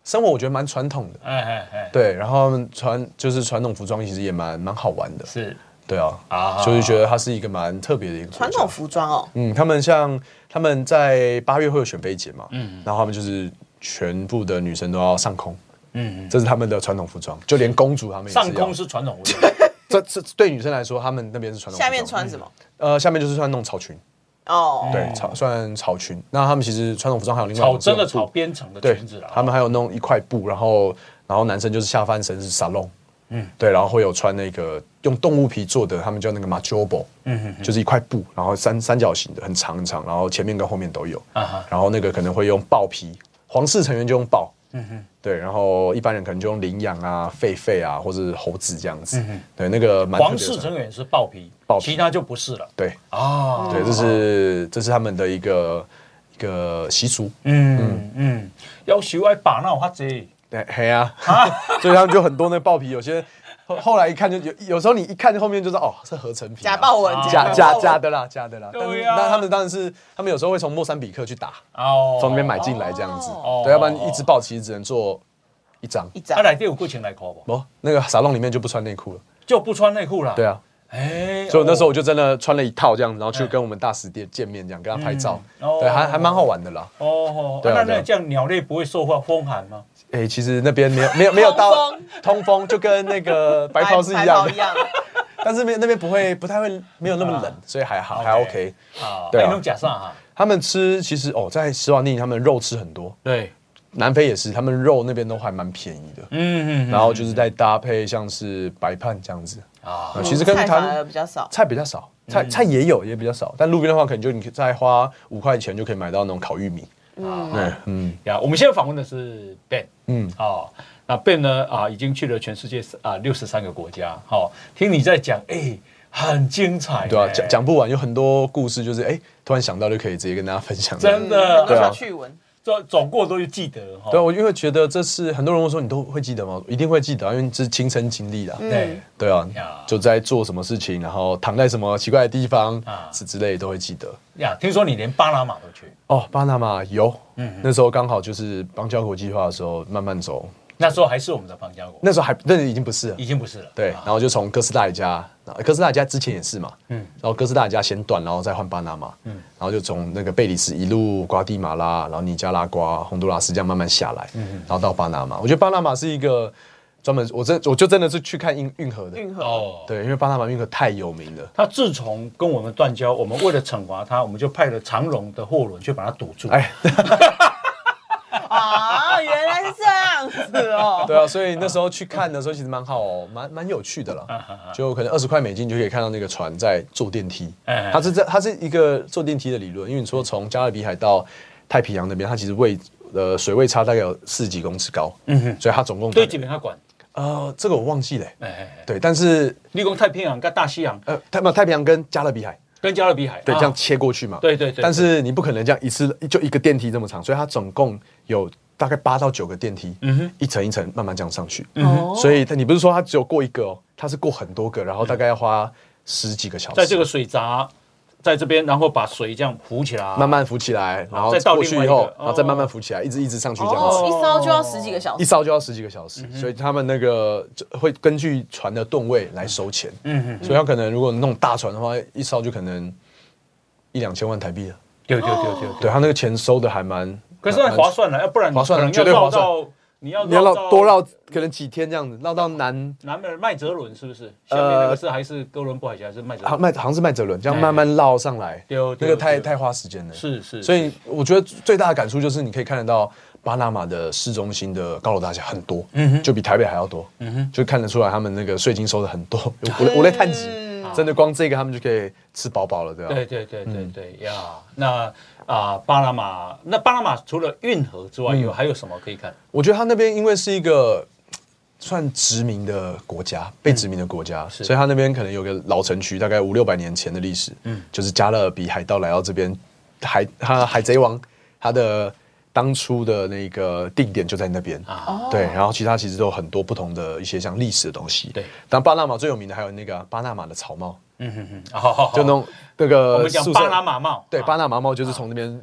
生活我觉得蛮传统的，哎哎哎，对，然后传就是传统服装其实也蛮蛮好玩的，是，对啊，啊，所以觉得它是一个蛮特别的一个传统服装哦，嗯，他们像他们在八月会有选妃节嘛，嗯，然后他们就是全部的女生都要上空，嗯，这是他们的传统服装，就连公主他们上空是传统服装，这这对女生来说，他们那边是传统，下面穿什么？呃，下面就是穿那种草裙。哦，对，草算草裙。那他们其实传统服装还有另外草真的草编成的裙子啦。他们还有弄一块布，然后然后男生就是下半身是沙龙，嗯，对，然后会有穿那个用动物皮做的，他们叫那个马 b o 嗯哼，就是一块布，然后三三角形的，很长很长，然后前面跟后面都有，啊哈，然后那个可能会用豹皮，皇室成员就用豹。嗯哼，对，然后一般人可能就用羚羊啊、狒狒啊，或者猴子这样子。嗯哼，对，那个皇室成员是豹皮，豹皮，其他就不是了。对，啊，对，这是这是他们的一个一个习俗。嗯嗯，要学爱把那花子。对，黑啊，所以他们就很多那爆皮，有些后后来一看就有，有时候你一看后面就知道哦，是合成品，假豹纹，假假假的啦，假的啦。对呀。那他们当然是，他们有时候会从莫桑比克去打，哦，从那边买进来这样子。哦。对，要不然一只豹其实只能做一张。一张。他来第五裤钱来扣不？不，那个沙龙里面就不穿内裤了。就不穿内裤了。对啊。哎。所以那时候我就真的穿了一套这样子，然后去跟我们大使店见面，这样跟他拍照。哦。对，还还蛮好玩的啦。哦。对啊。那那这样鸟类不会受风风寒吗？哎，其实那边没有没有没有到通风，就跟那个白袍是一样的，但是没那边不会不太会没有那么冷，所以还好还 OK 啊。对啊，假设哈，他们吃其实哦，在斯瓦蒂尼他们肉吃很多，对，南非也是，他们肉那边都还蛮便宜的，嗯嗯，然后就是在搭配像是白饭这样子啊，其实跟他比较少，菜比较少，菜菜也有也比较少，但路边的话可能就你再花五块钱就可以买到那种烤玉米。啊，对，嗯，呀，我们现在访问的是 Ben，嗯，哦，那 Ben 呢，啊，已经去了全世界啊六十三个国家，好，听你在讲，哎，很精彩，对啊，讲讲不完，有很多故事，就是哎，突然想到就可以直接跟大家分享，真的，对啊，趣闻。走走过都会记得哈。对，我因为觉得这是很多人会说你都会记得吗？一定会记得，因为这是亲身经历的。对对啊，就在做什么事情，然后躺在什么奇怪的地方啊，是之类都会记得。呀，听说你连巴拿马都去？哦，巴拿马有，嗯，那时候刚好就是邦交国计划的时候，慢慢走。那时候还是我们的邦交国，那时候还那已经不是了，已经不是了。对，然后就从哥斯达黎加，哥斯达黎加之前也是嘛，嗯，然后哥斯达黎加先断，然后再换巴拿马，嗯，然后就从那个贝里斯一路瓜地马拉，然后尼加拉瓜、洪都拉斯这样慢慢下来，嗯，然后到巴拿马。我觉得巴拿马是一个专门，我真我就真的是去看运运河的运河哦，对，因为巴拿马运河太有名了。他自从跟我们断交，我们为了惩罚他，我们就派了长荣的货轮去把它堵住。哎。啊，原来是这样子哦。对啊，所以那时候去看的时候，其实蛮好，蛮蛮有趣的了。就可能二十块美金就可以看到那个船在坐电梯。它是这，它是一个坐电梯的理论，因为你说从加勒比海到太平洋那边，它其实位呃水位差大概有四十几公尺高。嗯哼，所以它总共对几年它管？呃，这个我忘记了。哎，对，但是立功太平洋跟大西洋，呃，太太平洋跟加勒比海。跟加勒比海对这样切过去嘛？对对对。但是你不可能这样一次就一个电梯这么长，所以它总共有大概八到九个电梯，嗯哼，一层一层慢慢这样上去。嗯所以它你不是说它只有过一个哦，它是过很多个，然后大概要花十几个小时。在这个水闸。在这边，然后把水这样浮起来，慢慢浮起来，然后再过去以后，然后再慢慢浮起来，一直一直上去这样子。一烧就要十几个小时，一烧就要十几个小时，所以他们那个会根据船的吨位来收钱。嗯嗯，所以他可能如果弄大船的话，一烧就可能一两千万台币了。对对对对，对他那个钱收的还蛮，可是划算了，要不然划算，绝对划算。你要你要绕多绕，可能几天这样子，绕到南南边麦哲伦是不是？下面那个是还是哥伦布海峡还是麦哲？好麦好像是麦哲伦，这样慢慢绕上来，那个太太花时间了。是是，所以我觉得最大的感触就是你可以看得到巴拿马的市中心的高楼大厦很多，嗯哼，就比台北还要多，嗯哼，就看得出来他们那个税金收的很多，五五类碳级。真的光这个他们就可以吃饱饱了，对吧？对对对对对呀！那啊，巴拿马那巴拿马除了运河之外，有还有什么可以看？我觉得他那边因为是一个算殖民的国家，被殖民的国家，所以他那边可能有个老城区，大概五六百年前的历史。嗯，就是加勒比海盗来到这边，海他海贼王他的。当初的那个定点就在那边啊，对，然后其他其实都有很多不同的一些像历史的东西，对。但巴拿马最有名的还有那个巴拿马的草帽，嗯哼哼，就那种那个我们讲巴拿马帽，对，巴拿马帽就是从那边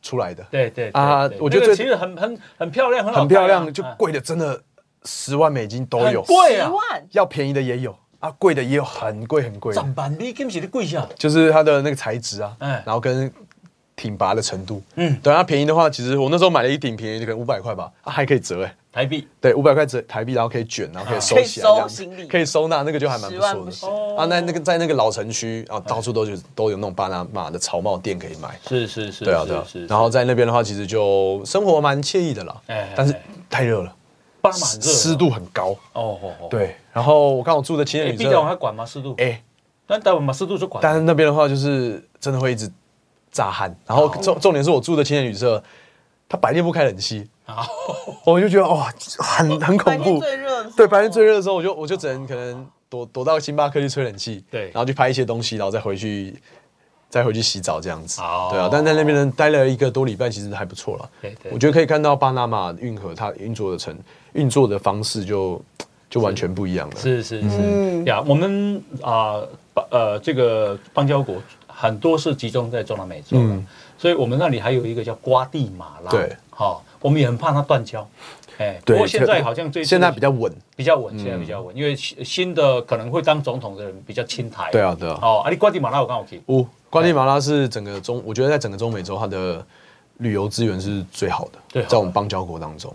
出来的，对对啊，我觉得其实很很很漂亮，很漂亮，就贵的真的十万美金都有，贵啊，要便宜的也有。啊，贵的也有很贵很贵，涨板你跟不起的贵下，就是它的那个材质啊，嗯，然后跟。挺拔的程度，嗯，等它便宜的话，其实我那时候买了一顶便宜，可能五百块吧，啊，还可以折哎，台币，对，五百块折台币，然后可以卷，然后可以收起来，可以收纳，那个就还蛮不错的。啊，那那个在那个老城区啊，到处都就都有那种巴拿马的草帽店可以买，是是是，对啊对啊，然后在那边的话，其实就生活蛮惬意的啦，哎，但是太热了，巴拿马热，湿度很高，哦哦哦，对，然后我看我住的青年旅社，往还管吗湿度？哎，但待会把湿度就管，但是那边的话就是真的会一直。炸汗，然后重重点是我住的青年旅社，它白天不开冷气，我就觉得哇，很很恐怖。最热，对，白天最热的时候，我就我就只能可能躲躲到星巴克去吹冷气，对，然后去拍一些东西，然后再回去再回去洗澡这样子。对啊，但在那边呢待了一个多礼拜，其实还不错了。对对，我觉得可以看到巴拿马运河它运作的成运作的方式就就完全不一样了。是是是。呀，我们啊，呃，这个邦交国很多是集中在中南美洲，所以我们那里还有一个叫瓜地马拉，对，好，我们也很怕它断交。哎，不过现在好像最现在比较稳，比较稳，现在比较稳，因为新的可能会当总统的人比较亲台。对啊，对啊。哦，啊，你瓜地马拉我刚好去。哦，瓜地马拉是整个中，我觉得在整个中美洲，它的旅游资源是最好的。对，在我们邦交国当中，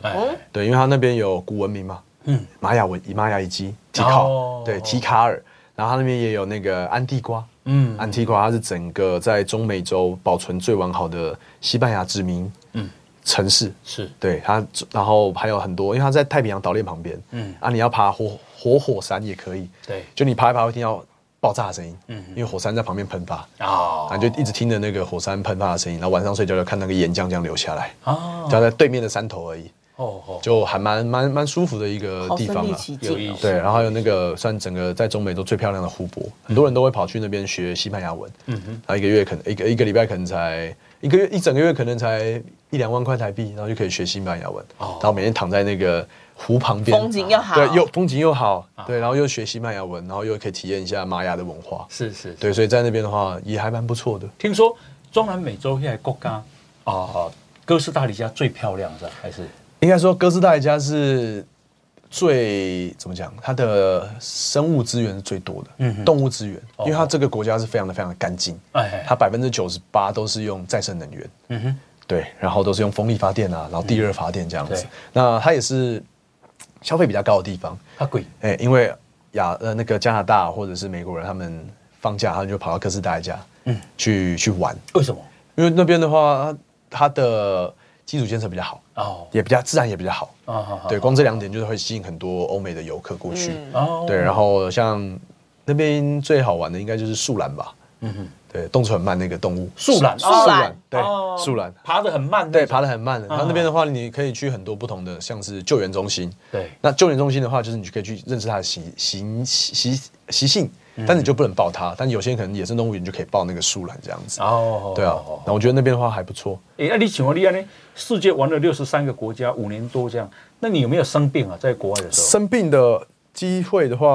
对，因为它那边有古文明嘛，嗯，玛雅文、以玛雅遗迹、提考，对，提卡尔，然后它那边也有那个安地瓜，嗯，安提瓜它是整个在中美洲保存最完好的西班牙殖民，嗯。城市。是。对它，然后还有很多，因为它在太平洋岛链旁边，嗯。啊，你要爬活活火山也可以，对，就你爬一爬会听到爆炸的声音，嗯，因为火山在旁边喷发，啊，就一直听着那个火山喷发的声音，然后晚上睡觉就看那个岩浆这样流下来，哦，就在对面的山头而已，哦哦，就还蛮蛮蛮舒服的一个地方了，有意思，对，然后还有那个算整个在中美洲最漂亮的湖泊，很多人都会跑去那边学西班牙文，嗯哼，然后一个月可能一个一个礼拜可能才。一个月一整个月可能才一两万块台币，然后就可以学西班牙文，然后每天躺在那个湖旁边，风景又好，对，又风景又好，对，然后又学西班牙文，然后又可以体验一下玛雅的文化，是是，对，所以在那边的话也还蛮不错的。听说中南美洲现在国家啊，哥斯达黎加最漂亮的还是？应该说哥斯达黎加是。最怎么讲？它的生物资源是最多的，嗯，动物资源，因为它这个国家是非常的非常的干净，哎，它百分之九十八都是用再生能源，嗯哼，对，然后都是用风力发电啊，然后地热发电这样子。那它也是消费比较高的地方，它贵，哎，因为亚呃那个加拿大或者是美国人他们放假，他们就跑到哥斯达黎加，嗯，去去玩。为什么？因为那边的话，它的基础建设比较好。哦，也比较自然，也比较好。啊，对，光这两点就是会吸引很多欧美的游客过去。哦，对，然后像那边最好玩的应该就是树懒吧。嗯哼，对，动作很慢那个动物。树懒，树懒，对，树懒，爬得很慢。对，爬得很慢的。然后那边的话，你可以去很多不同的，像是救援中心。对，那救援中心的话，就是你可以去认识它的习习习习性。但你就不能抱它，但有些人可能野生动物园就可以抱那个树懒这样子。哦，对啊，那我觉得那边的话还不错。哎，那你请问厉害呢？世界玩了六十三个国家，五年多这样，那你有没有生病啊？在国外的时候，生病的机会的话，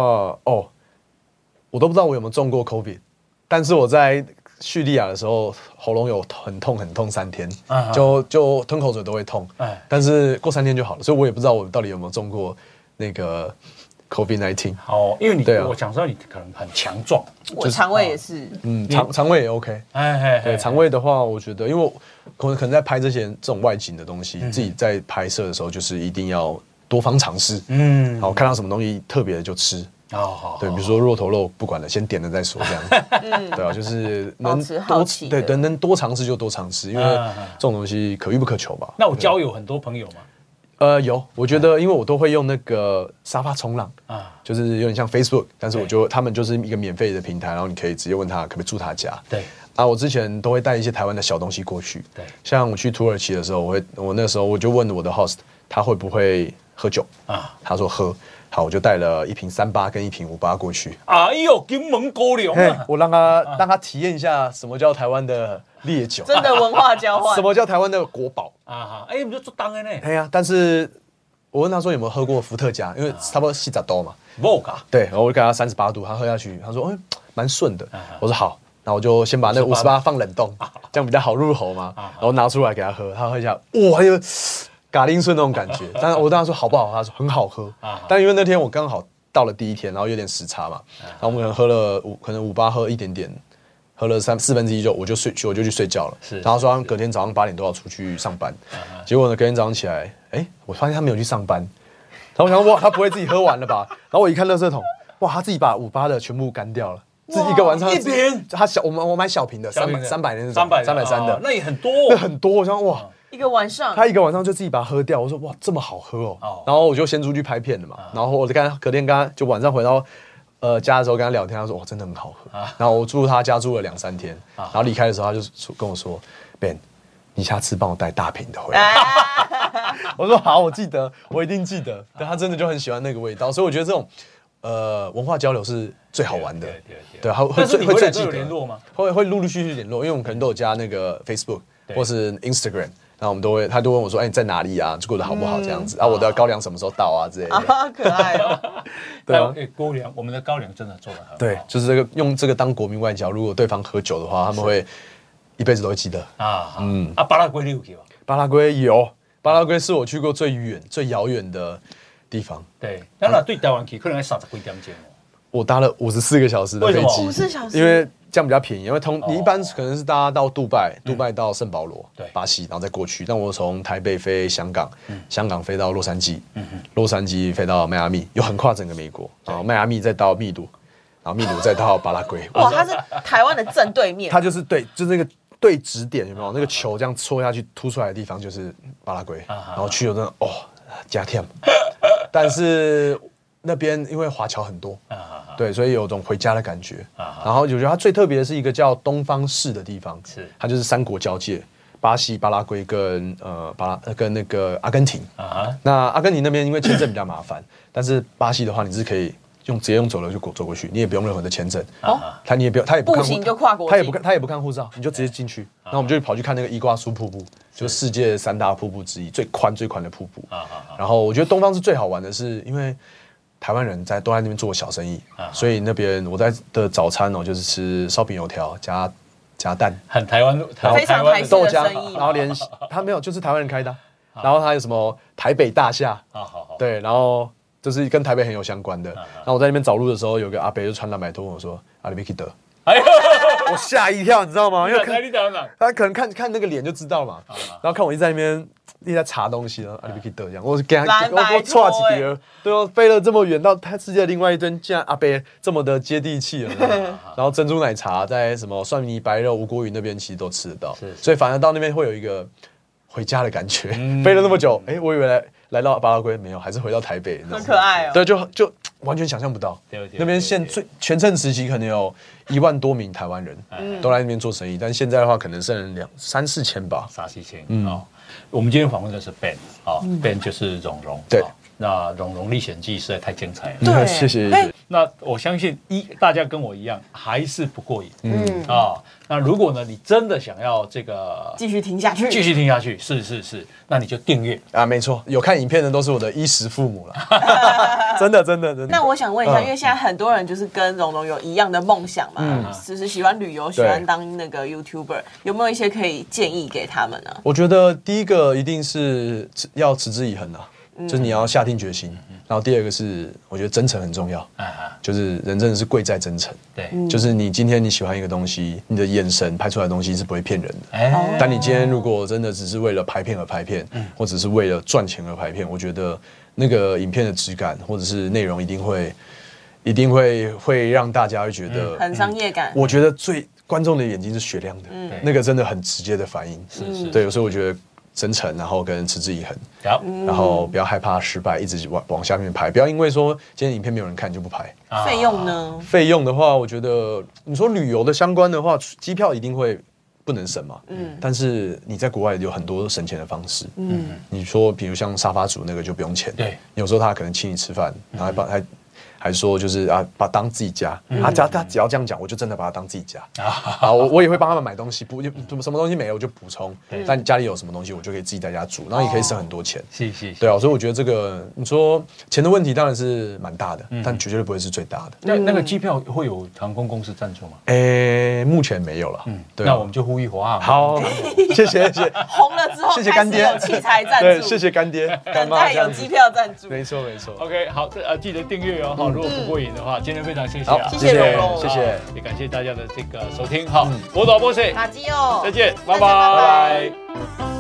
哦，我都不知道我有没有中过 COVID，但是我在叙利亚的时候，喉咙有很痛很痛三天，就就吞口水都会痛，哎，但是过三天就好了，所以我也不知道我到底有没有中过那个。COVID nineteen 哦，因为你我想知道你可能很强壮，我肠胃也是，嗯，肠肠胃也 OK，哎哎，对，肠胃的话，我觉得，因为可能可能在拍这些这种外景的东西，自己在拍摄的时候，就是一定要多方尝试，嗯，然后看到什么东西特别的就吃，哦好，对，比如说肉头肉不管了，先点了再说这样，嗯，对啊，就是能多对，能能多尝试就多尝试，因为这种东西可遇不可求吧。那我交友很多朋友嘛。呃，有，我觉得，因为我都会用那个沙发冲浪啊，就是有点像 Facebook，但是我就他们就是一个免费的平台，然后你可以直接问他可不可以住他家。对，啊，我之前都会带一些台湾的小东西过去。对，像我去土耳其的时候，我会我那时候我就问我的 host，他会不会喝酒啊？他说喝。好，我就带了一瓶三八跟一瓶五八过去。哎呦，金门高粱啊！我让他让他体验一下什么叫台湾的烈酒，真的文化交换。什么叫台湾的国宝啊？哈，哎，你就做当的呢？哎呀，但是我问他说有没有喝过伏特加，因为差不多七十多嘛。vodka。对，然后我就给他三十八度，他喝下去，他说嗯，蛮顺的。我说好，那我就先把那五十八放冷冻，这样比较好入口嘛。然后拿出来给他喝，他喝一下，哇，有。嘎铃顺那种感觉，但是我当他说好不好？他说很好喝。但因为那天我刚好到了第一天，然后有点时差嘛，然后我们可能喝了五，可能五八喝一点点，喝了三四分之一就我就睡，我就去睡觉了。是，然后说隔天早上八点都要出去上班。结果呢，隔天早上起来，哎，我发现他没有去上班。然后我想哇，他不会自己喝完了吧？然后我一看垃圾桶，哇，他自己把五八的全部干掉了，自己一个晚上一瓶。他小我们我买小瓶的，三百三百那种，三百三百三的，那也很多，那很多。我想哇。一个晚上，他一个晚上就自己把它喝掉。我说哇，这么好喝哦。然后我就先出去拍片了嘛。然后我就跟隔天跟他就晚上回到呃家的时候跟他聊天，他说哇，真的很好喝。然后我住他家住了两三天。然后离开的时候他就跟我说，Ben，你下次帮我带大瓶的回来。我说好，我记得，我一定记得。但他真的就很喜欢那个味道，所以我觉得这种呃文化交流是最好玩的。对对对。对，会会最会最记得联络吗？会会陆陆续续联络，因为我们可能都有加那个 Facebook 或是 Instagram。然后我们都会，他都问我说：“哎，你在哪里啊？过得好不好？这样子。”然后我的高粱什么时候到啊？之类的。可爱哦。对啊，高粱，我们的高粱真的做的很好。对，就是这个用这个当国民外交，如果对方喝酒的话，他们会一辈子都会记得啊。嗯，啊，巴拉圭你有去吗？巴拉圭有，巴拉圭是我去过最远、最遥远的地方。对，当然对台湾去可能要三十几点钟。我搭了五十四个小时的飞机，五十小时，因为。这样比较便宜，因为通你一般可能是大家到杜拜，杜拜到圣保罗，对，巴西，然后再过去。但我从台北飞香港，香港飞到洛杉矶，洛杉矶飞到迈阿密，又横跨整个美国，然后迈阿密再到秘鲁，然后秘鲁再到巴拉圭。哇，它是台湾的正对面，它就是对，就是那个对指点，有没有？那个球这样戳下去凸出来的地方就是巴拉圭，然后去有真的哦加天，但是那边因为华侨很多。对，所以有种回家的感觉。然后我觉得它最特别的是一个叫东方市的地方，是它就是三国交界，巴西、巴拉圭跟呃巴拉跟那个阿根廷。啊那阿根廷那边因为签证比较麻烦，但是巴西的话你是可以用直接用走了就过走过去，你也不用任何的签证。哦。他你也不用，他也不行就跨国，他也不看，他也不看护照，你就直接进去。那我们就跑去看那个伊瓜苏瀑布，就是世界三大瀑布之一，最宽最宽的瀑布。啊然后我觉得东方是最好玩的，是因为。台湾人在都在那边做小生意，所以那边我在的早餐哦，就是吃烧饼油条加加蛋，很台湾，非常台湾的生意。然后连他没有，就是台湾人开的。然后他有什么台北大厦，好好好，对，然后就是跟台北很有相关的。然后我在那边找路的时候，有个阿伯就穿蓝白拖跟我说：“阿里比基德。”我吓一跳，你知道吗？因为他可能看看那个脸就知道嘛。然后看我一直在那边。一直在查东西然后，阿里比克德这样，我是给他，我我错几碟，对哦，飞了这么远到他世界另外一端，竟然阿贝这么的接地气了。然后珍珠奶茶在什么蒜泥白肉吴国鱼那边其实都吃得到，所以反而到那边会有一个回家的感觉。飞了那么久，哎，我以为来来到巴拉圭没有，还是回到台北，很可爱哦。对，就就完全想象不到，那边现最全盛时期可能有一万多名台湾人都来那边做生意，但现在的话可能剩两三四千吧，三四千，嗯。我们今天访问的是 Ben 啊，Ben 就是蓉蓉。对，那《蓉蓉历险记》实在太精彩了。对，谢谢。那我相信一大家跟我一样还是不过瘾。嗯啊，那如果呢，你真的想要这个继续听下去，继续听下去，是是是，那你就订阅啊，没错，有看影片的都是我的衣食父母了。真的真的真的。那我想问一下，因为现在很多人就是跟蓉蓉有一样的梦想嘛，就是喜欢旅游，喜欢当那个 YouTuber，有没有一些可以建议给他们呢？我觉得第一个一定是要持之以恒啊。就是你要下定决心，然后第二个是我觉得真诚很重要，就是人真的是贵在真诚。对，就是你今天你喜欢一个东西，你的眼神拍出来的东西是不会骗人的。但你今天如果真的只是为了拍片而拍片，或者是为了赚钱而拍片，我觉得那个影片的质感或者是内容一定会一定会会让大家会觉得很商业感。我觉得最观众的眼睛是雪亮的，那个真的很直接的反应。是是，对，所以我觉得。真诚，然后跟持之以恒，然后不要害怕失败，一直往往下面拍，不要因为说今天影片没有人看就不拍。费用呢？费用的话，我觉得你说旅游的相关的话，机票一定会不能省嘛。嗯。但是你在国外有很多省钱的方式。嗯。你说，比如像沙发主那个就不用钱。对。有时候他可能请你吃饭，然后还帮还。还说就是啊，把当自己家，他只要他只要这样讲，我就真的把他当自己家啊。我我也会帮他们买东西，补什么什么东西没有我就补充。但家里有什么东西，我就可以自己在家煮，然后也可以省很多钱。是是。对啊，所以我觉得这个你说钱的问题当然是蛮大的，但绝对不会是最大的。那那个机票会有航空公司赞助吗？诶，目前没有了。嗯，对。那我们就呼吁华航。好，谢谢谢谢。红了之后，谢谢干爹。有器材赞助。谢谢干爹。等待有机票赞助。没错没错。OK，好，这呃记得订阅哦。好，如果不过瘾的话。今天非常谢谢，谢谢谢谢，也感谢大家的这个收听。好，我导播是马基哦，再见，拜拜。